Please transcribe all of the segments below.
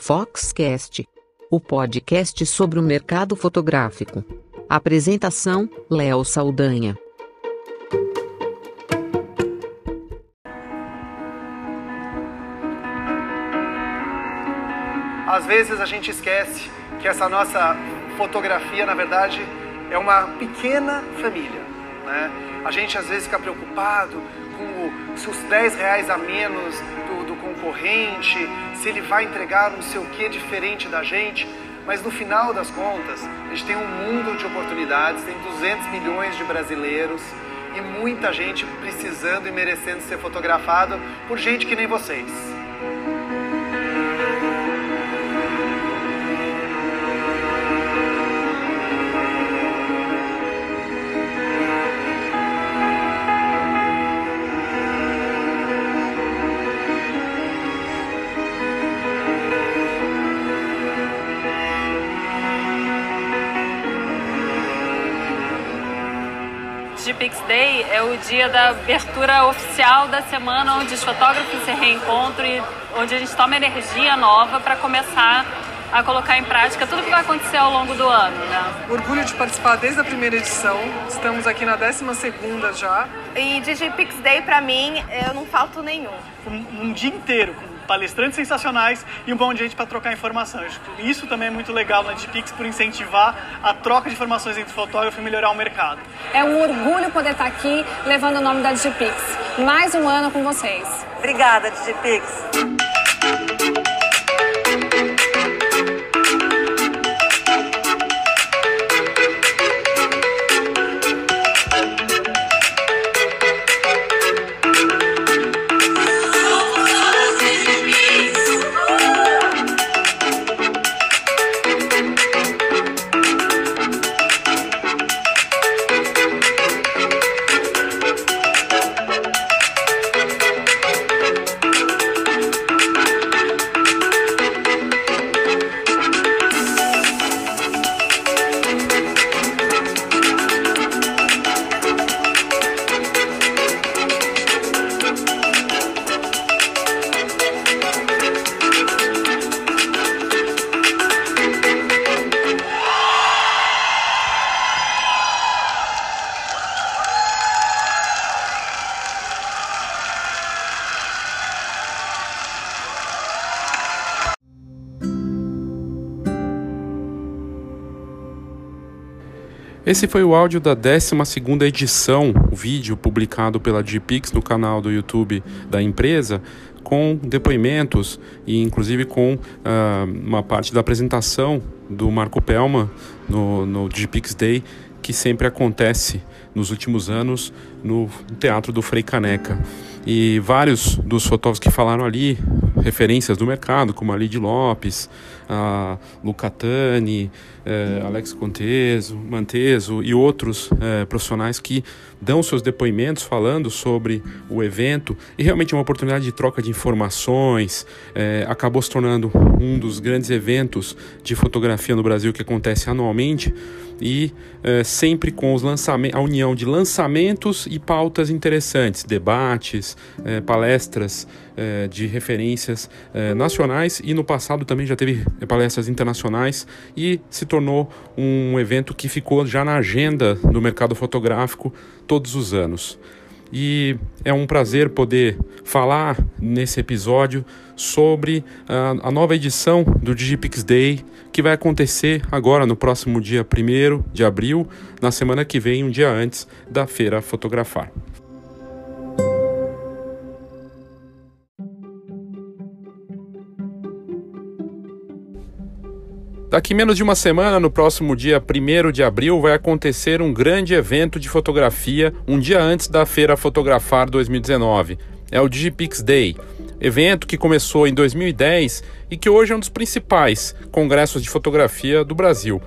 Foxcast, o podcast sobre o mercado fotográfico. Apresentação: Léo Saldanha. Às vezes a gente esquece que essa nossa fotografia, na verdade, é uma pequena família. Né? A gente às vezes fica preocupado com os 10 reais a menos do, do concorrente, se ele vai entregar não sei o que diferente da gente. Mas no final das contas, a gente tem um mundo de oportunidades, tem 200 milhões de brasileiros e muita gente precisando e merecendo ser fotografado por gente que nem vocês. Digipix Day é o dia da abertura oficial da semana onde os fotógrafos se reencontram e onde a gente toma energia nova para começar a colocar em prática tudo que vai acontecer ao longo do ano. Né? Orgulho de participar desde a primeira edição, estamos aqui na 12 segunda já. E Digipix Day para mim, eu não falto nenhum. Um, um dia inteiro com palestrantes sensacionais e um bom de gente para trocar informação. Isso também é muito legal na Digipix por incentivar a troca de informações entre fotógrafos e melhorar o mercado. É um orgulho poder estar aqui levando o nome da Digipix. Mais um ano com vocês. Obrigada, Digipix. Esse foi o áudio da 12ª edição, o vídeo publicado pela GPix no canal do YouTube da empresa, com depoimentos e inclusive com uh, uma parte da apresentação do Marco Pelma no, no GPix Day, que sempre acontece nos últimos anos no Teatro do Frei Caneca. E vários dos fotógrafos que falaram ali, referências do mercado, como a Lid Lopes, a Lucatani, eh, Alex Conteso, Manteso e outros eh, profissionais que dão seus depoimentos falando sobre o evento e realmente é uma oportunidade de troca de informações. Eh, acabou se tornando um dos grandes eventos de fotografia no Brasil que acontece anualmente e eh, sempre com os a união de lançamentos e pautas interessantes, debates, eh, palestras eh, de referências nacionais e no passado também já teve palestras internacionais e se tornou um evento que ficou já na agenda do mercado fotográfico todos os anos. E é um prazer poder falar nesse episódio sobre a, a nova edição do Digipix Day, que vai acontecer agora no próximo dia 1 de abril, na semana que vem, um dia antes da Feira Fotografar. Daqui menos de uma semana, no próximo dia 1 de abril, vai acontecer um grande evento de fotografia, um dia antes da Feira Fotografar 2019. É o Digipix Day, evento que começou em 2010 e que hoje é um dos principais congressos de fotografia do Brasil.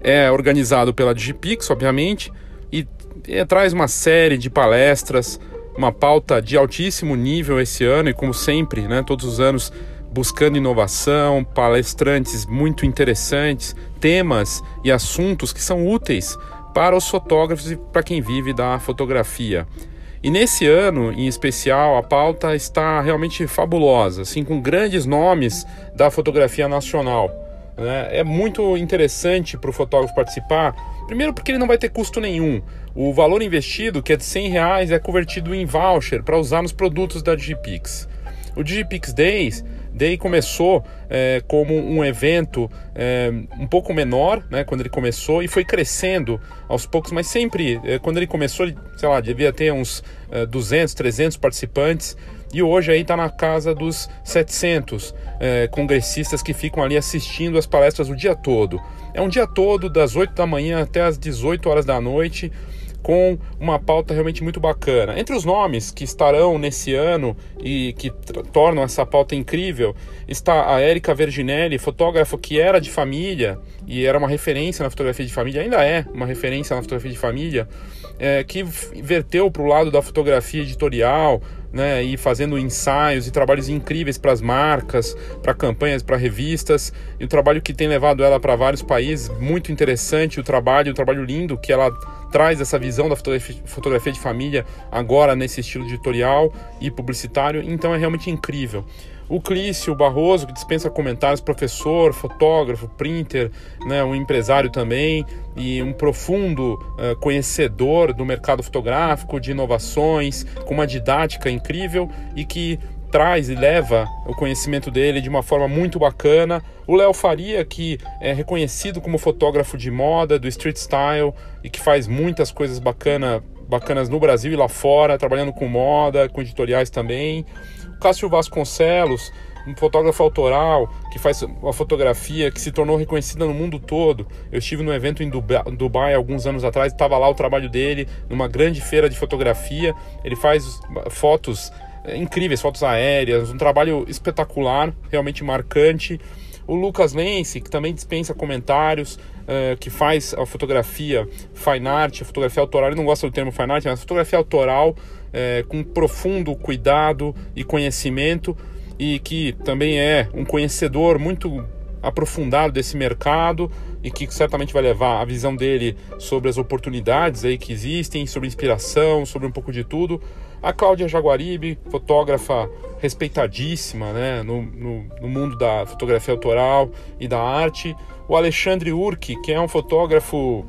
É organizado pela Digipix, obviamente, e, e traz uma série de palestras, uma pauta de altíssimo nível esse ano e, como sempre, né, todos os anos buscando inovação, palestrantes muito interessantes, temas e assuntos que são úteis para os fotógrafos e para quem vive da fotografia. E nesse ano, em especial, a pauta está realmente fabulosa, assim, com grandes nomes da fotografia nacional. Né? É muito interessante para o fotógrafo participar, primeiro porque ele não vai ter custo nenhum. O valor investido, que é de 100 reais, é convertido em voucher para usar nos produtos da Digipix. O Digipix Days Day começou é, como um evento é, um pouco menor, né, quando ele começou, e foi crescendo aos poucos, mas sempre, é, quando ele começou, sei lá, devia ter uns 200, é, 300 participantes, e hoje aí está na casa dos 700 é, congressistas que ficam ali assistindo as palestras o dia todo. É um dia todo, das 8 da manhã até as 18 horas da noite, com uma pauta realmente muito bacana. Entre os nomes que estarão nesse ano e que tornam essa pauta incrível, está a Érica Verginelli, fotógrafa que era de família e era uma referência na fotografia de família, ainda é uma referência na fotografia de família, é, que verteu para o lado da fotografia editorial, né, e fazendo ensaios e trabalhos incríveis para as marcas, para campanhas, para revistas, e o trabalho que tem levado ela para vários países, muito interessante o trabalho, o trabalho lindo que ela traz essa visão da fotografia de família agora nesse estilo editorial e publicitário, então é realmente incrível. O Clício Barroso, que dispensa comentários, professor, fotógrafo, printer, né, um empresário também e um profundo uh, conhecedor do mercado fotográfico, de inovações, com uma didática incrível e que traz e leva o conhecimento dele de uma forma muito bacana. O Léo Faria, que é reconhecido como fotógrafo de moda, do street style e que faz muitas coisas bacana, bacanas no Brasil e lá fora, trabalhando com moda, com editoriais também. O Cássio Vasconcelos, um fotógrafo autoral que faz uma fotografia que se tornou reconhecida no mundo todo. Eu estive no evento em Dubai, Dubai alguns anos atrás, estava lá o trabalho dele numa grande feira de fotografia. Ele faz fotos é, incríveis, fotos aéreas, um trabalho espetacular, realmente marcante. O Lucas Lense, que também dispensa comentários, uh, que faz a fotografia fine art, a fotografia autoral. Ele não gosta do termo fine art, mas fotografia autoral uh, com profundo cuidado e conhecimento, e que também é um conhecedor muito aprofundado desse mercado e que certamente vai levar a visão dele sobre as oportunidades aí que existem, sobre inspiração, sobre um pouco de tudo a Cláudia Jaguaribe, fotógrafa respeitadíssima né, no, no, no, mundo da fotografia autoral e da arte. O Alexandre Urque, que é um fotógrafo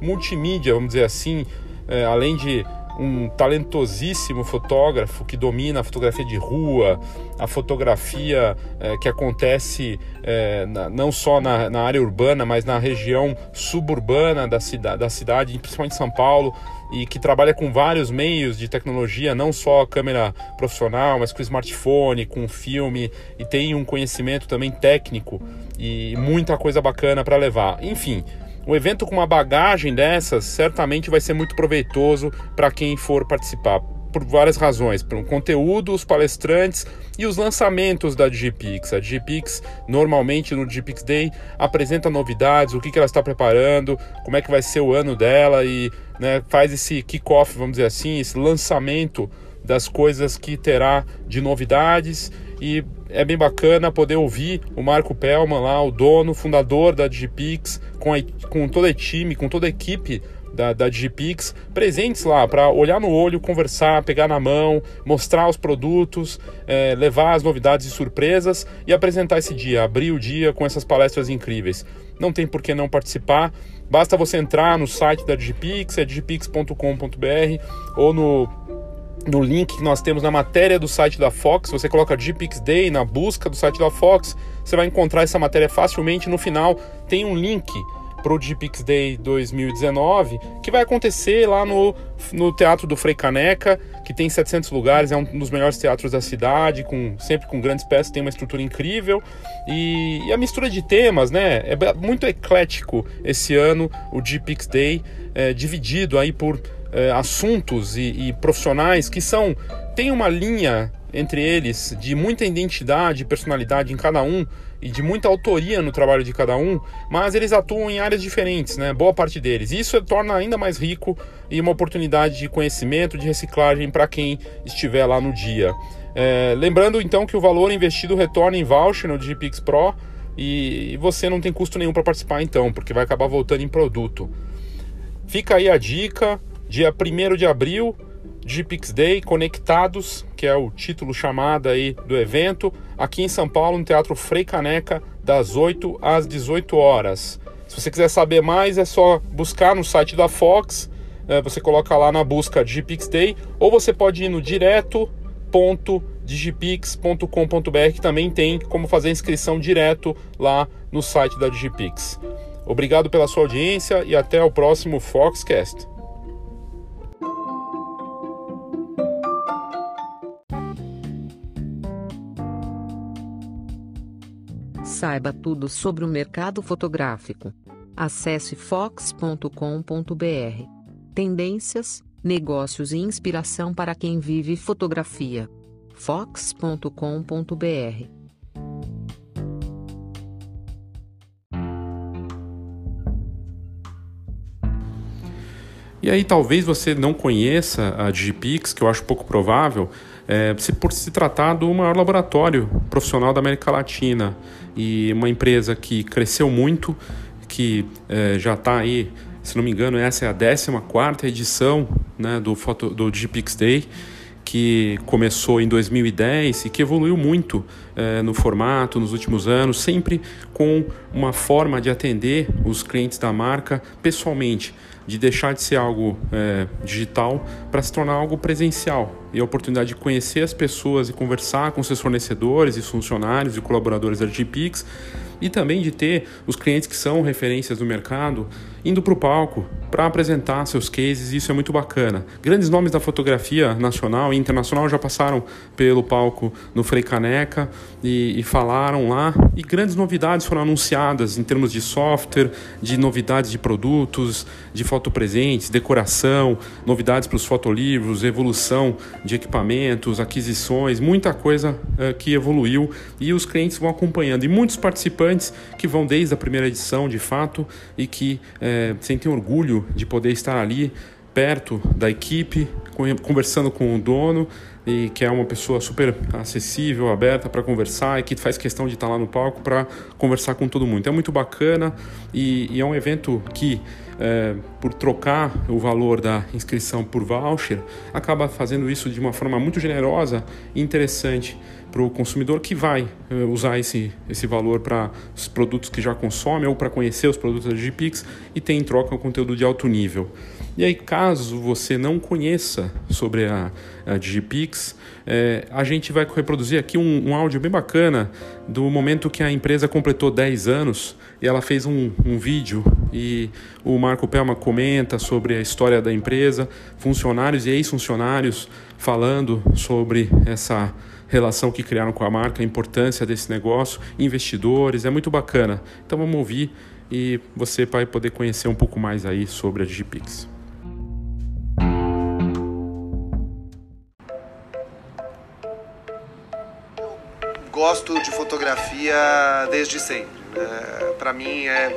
multimídia, vamos dizer assim, é, além de um talentosíssimo fotógrafo que domina a fotografia de rua, a fotografia é, que acontece é, na, não só na, na, área urbana, mas na região suburbana da, cida, da cidade, principalmente São Paulo, e que trabalha com vários meios de tecnologia, não só câmera profissional, mas com smartphone, com filme, e tem um conhecimento também técnico e muita coisa bacana para levar. Enfim, um evento com uma bagagem dessas certamente vai ser muito proveitoso para quem for participar por várias razões, um conteúdo, os palestrantes e os lançamentos da Digipix. A Digipix normalmente no Digipix Day apresenta novidades, o que, que ela está preparando, como é que vai ser o ano dela e né, faz esse kickoff, vamos dizer assim, esse lançamento das coisas que terá de novidades e é bem bacana poder ouvir o Marco Pellman lá, o dono, fundador da Digipix, com, a, com todo o time, com toda a equipe da, da Digipix, presentes lá para olhar no olho, conversar, pegar na mão, mostrar os produtos, é, levar as novidades e surpresas e apresentar esse dia, abrir o dia com essas palestras incríveis. Não tem por que não participar, basta você entrar no site da Digipix, é digipix.com.br ou no no link que nós temos na matéria do site da Fox, você coloca GPix Day na busca do site da Fox, você vai encontrar essa matéria facilmente. No final tem um link para o GPix Day 2019 que vai acontecer lá no, no Teatro do Frei Caneca, que tem 700 lugares, é um dos melhores teatros da cidade, com sempre com grandes peças, tem uma estrutura incrível e, e a mistura de temas, né? É muito eclético esse ano o GPix Day, é, dividido aí por é, assuntos e, e, profissionais que são tem uma linha entre eles de muita identidade e personalidade em cada um e de muita autoria no trabalho de cada um, mas eles atuam em áreas diferentes, né? Boa parte deles. Isso torna ainda mais rico e uma oportunidade de conhecimento, de reciclagem para quem estiver lá no dia. É, lembrando então que o valor investido retorna em voucher no Digipix Pro e, e você não tem custo nenhum para participar então, porque vai acabar voltando em produto. Fica aí a dica, dia 1 de abril, GPix Day Conectados, que é o título chamado aí do evento, aqui em São Paulo, no Teatro Frei Caneca, das 8 às 18 horas. Se você quiser saber mais, é só buscar no site da Fox, é, você coloca lá na busca GPix Day, ou você pode ir no direto.digipix.com.br, que também tem como fazer inscrição direto lá no site da Digipix. Obrigado pela sua audiência e até o próximo Foxcast. Saiba tudo sobre o mercado fotográfico. Acesse fox.com.br. Tendências, negócios e inspiração para quem vive fotografia. fox.com.br. E aí talvez você não conheça a Digipix, que eu acho pouco provável, é, por se tratar do maior laboratório profissional da América Latina e uma empresa que cresceu muito, que é, já está aí, se não me engano, essa é a 14 edição né, do, foto, do Day, que começou em 2010 e que evoluiu muito é, no formato nos últimos anos, sempre com uma forma de atender os clientes da marca pessoalmente de deixar de ser algo é, digital para se tornar algo presencial e a oportunidade de conhecer as pessoas e conversar com seus fornecedores e funcionários e colaboradores da GPix e também de ter os clientes que são referências do mercado indo para o palco para apresentar seus cases, isso é muito bacana. Grandes nomes da fotografia nacional e internacional já passaram pelo palco no Frei Caneca e, e falaram lá, e grandes novidades foram anunciadas em termos de software, de novidades de produtos, de fotopresentes, decoração, novidades para os fotolivros, evolução de equipamentos, aquisições, muita coisa uh, que evoluiu e os clientes vão acompanhando. E muitos participantes que vão desde a primeira edição, de fato, e que uh, sentem orgulho de poder estar ali perto da equipe, conversando com o dono, e que é uma pessoa super acessível, aberta para conversar e que faz questão de estar lá no palco para conversar com todo mundo. Então é muito bacana e, e é um evento que é, por trocar o valor da inscrição por voucher, acaba fazendo isso de uma forma muito generosa e interessante para o consumidor que vai é, usar esse, esse valor para os produtos que já consome ou para conhecer os produtos da Digipix e tem em troca um conteúdo de alto nível. E aí, caso você não conheça sobre a, a Digipix, é, a gente vai reproduzir aqui um, um, áudio bem bacana do momento que a empresa completou 10 anos e ela fez um, um vídeo e o Marco Pelma comenta sobre a história da empresa, funcionários e ex-funcionários falando sobre essa relação que criaram com a marca, a importância desse negócio, investidores, é muito bacana. Então vamos ouvir e você vai poder conhecer um pouco mais aí sobre a Digipix. gosto de fotografia desde sempre. É, para mim é,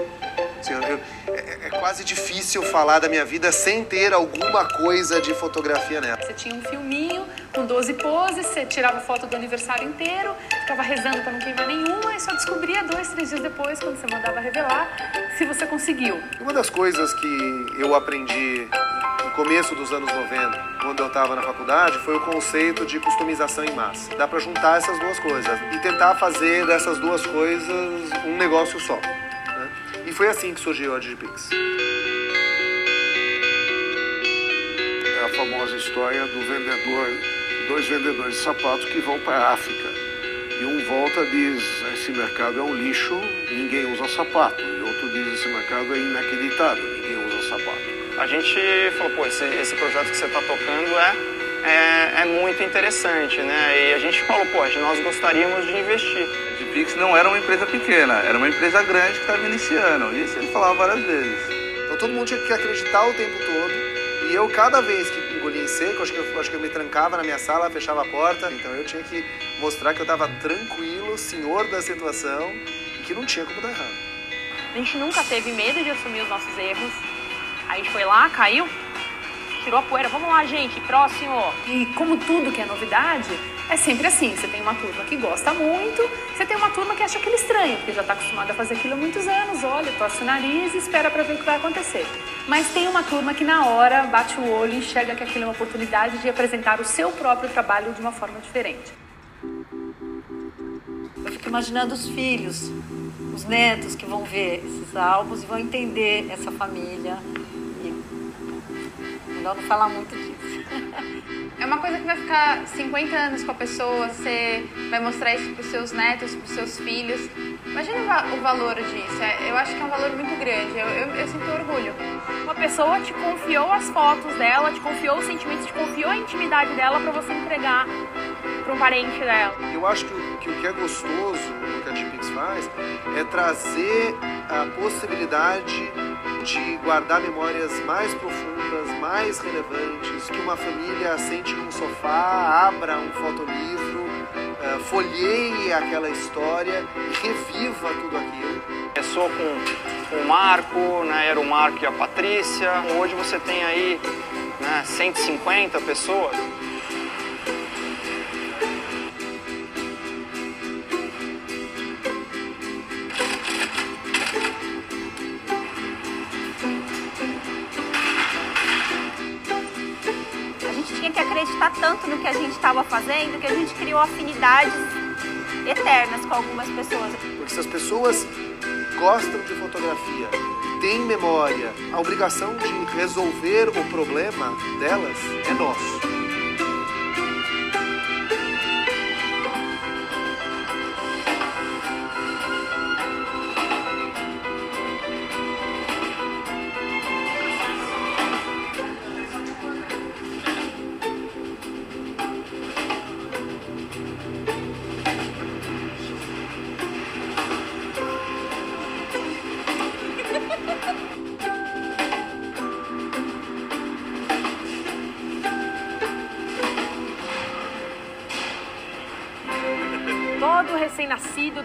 assim, eu, é, é, quase difícil falar da minha vida sem ter alguma coisa de fotografia nela. Você tinha um filminho com 12 poses, você tirava foto do aniversário inteiro, ficava rezando para não queimar nenhuma e só descobria dois, três dias depois, quando você mandava revelar, se você conseguiu. Uma das coisas que eu aprendi no começo dos anos 90, quando eu estava na faculdade, foi o conceito de customização em massa. Dá para juntar essas duas coisas e tentar fazer dessas duas coisas um negócio só. E foi assim que surgiu a Digipix. É a famosa história do vendedor, dois vendedores de sapatos que vão para a África. E um volta e diz: esse mercado é um lixo, ninguém usa sapato. E outro diz: esse mercado é inacreditável, ninguém usa sapato a gente falou, pô, esse, esse projeto que você está tocando é, é, é, muito interessante, né? E a gente falou, pô, nós gostaríamos de investir. A Pix não era uma empresa pequena, era uma empresa grande que estava iniciando. Isso ele falava várias vezes. Então todo mundo tinha que acreditar o tempo todo. E eu, cada vez que engolia em seco, acho que, eu, acho que eu me trancava na minha sala, fechava a porta. Então eu tinha que mostrar que eu estava tranquilo, senhor da situação, e que não tinha como dar errado. A gente nunca teve medo de assumir os nossos erros a gente foi lá, caiu, tirou a poeira, vamos lá, gente, próximo. E como tudo que é novidade, é sempre assim. Você tem uma turma que gosta muito, você tem uma turma que acha aquilo estranho, porque já está acostumada a fazer aquilo há muitos anos, olha, torce o nariz e espera para ver o que vai acontecer. Mas tem uma turma que na hora bate o olho e enxerga que aquilo é uma oportunidade de apresentar o seu próprio trabalho de uma forma diferente. Eu fico imaginando os filhos, os netos que vão ver esses álbuns e vão entender essa família. Melhor não falar muito disso. É uma coisa que vai ficar 50 anos com a pessoa, você vai mostrar isso para os seus netos, para os seus filhos. Imagina o valor disso. É, eu acho que é um valor muito grande. Eu, eu, eu sinto orgulho. Uma pessoa te confiou as fotos dela, te confiou os sentimentos, te confiou a intimidade dela para você entregar para um parente dela. Eu acho que, que o que é gostoso no que a Gpix faz é trazer a possibilidade de guardar memórias mais profundas, mais relevantes, que uma família sente num sofá, abra um fotolivro, uh, folheie aquela história e reviva tudo aquilo. Começou com o Marco, né, era o Marco e a Patrícia, hoje você tem aí né, 150 pessoas. No que a gente estava fazendo que a gente criou afinidades eternas com algumas pessoas. Porque se as pessoas gostam de fotografia, têm memória, a obrigação de resolver o problema delas é nosso.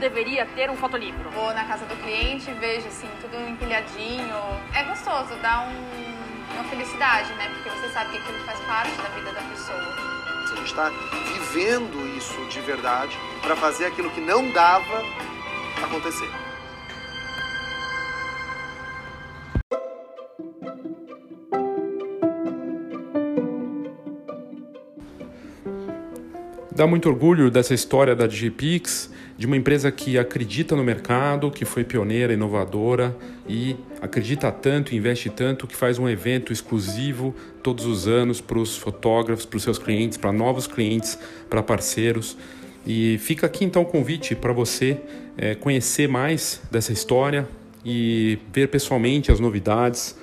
Deveria ter um fotolivro. Vou na casa do cliente, vejo assim, tudo empilhadinho. É gostoso, dá um, uma felicidade, né? Porque você sabe que aquilo faz parte da vida da pessoa. A gente está vivendo isso de verdade para fazer aquilo que não dava acontecer. Dá muito orgulho dessa história da Digipix, de uma empresa que acredita no mercado, que foi pioneira, inovadora e acredita tanto, investe tanto, que faz um evento exclusivo todos os anos para os fotógrafos, para os seus clientes, para novos clientes, para parceiros. E fica aqui então o convite para você é, conhecer mais dessa história e ver pessoalmente as novidades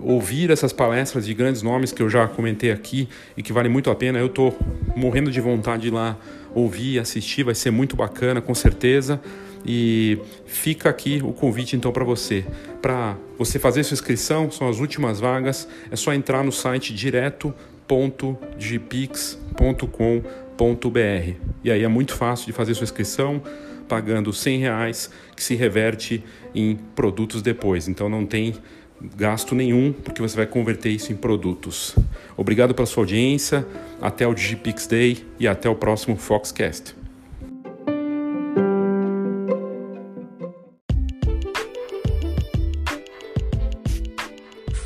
ouvir essas palestras de grandes nomes que eu já comentei aqui e que vale muito a pena. Eu estou morrendo de vontade de ir lá ouvir assistir, vai ser muito bacana, com certeza. E fica aqui o convite então para você. Para você fazer sua inscrição, são as últimas vagas, é só entrar no site direto.gpix.com.br. E aí é muito fácil de fazer sua inscrição, pagando 100 reais, que se reverte em produtos depois. Então não tem gasto nenhum, porque você vai converter isso em produtos. Obrigado pela sua audiência, até o Digipix Day e até o próximo Foxcast.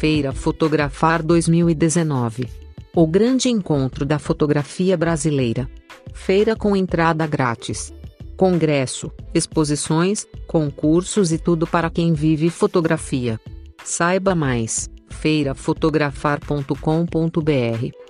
Feira Fotografar 2019. O grande encontro da fotografia brasileira. Feira com entrada grátis. Congresso, exposições, concursos e tudo para quem vive fotografia. Saiba mais: feirafotografar.com.br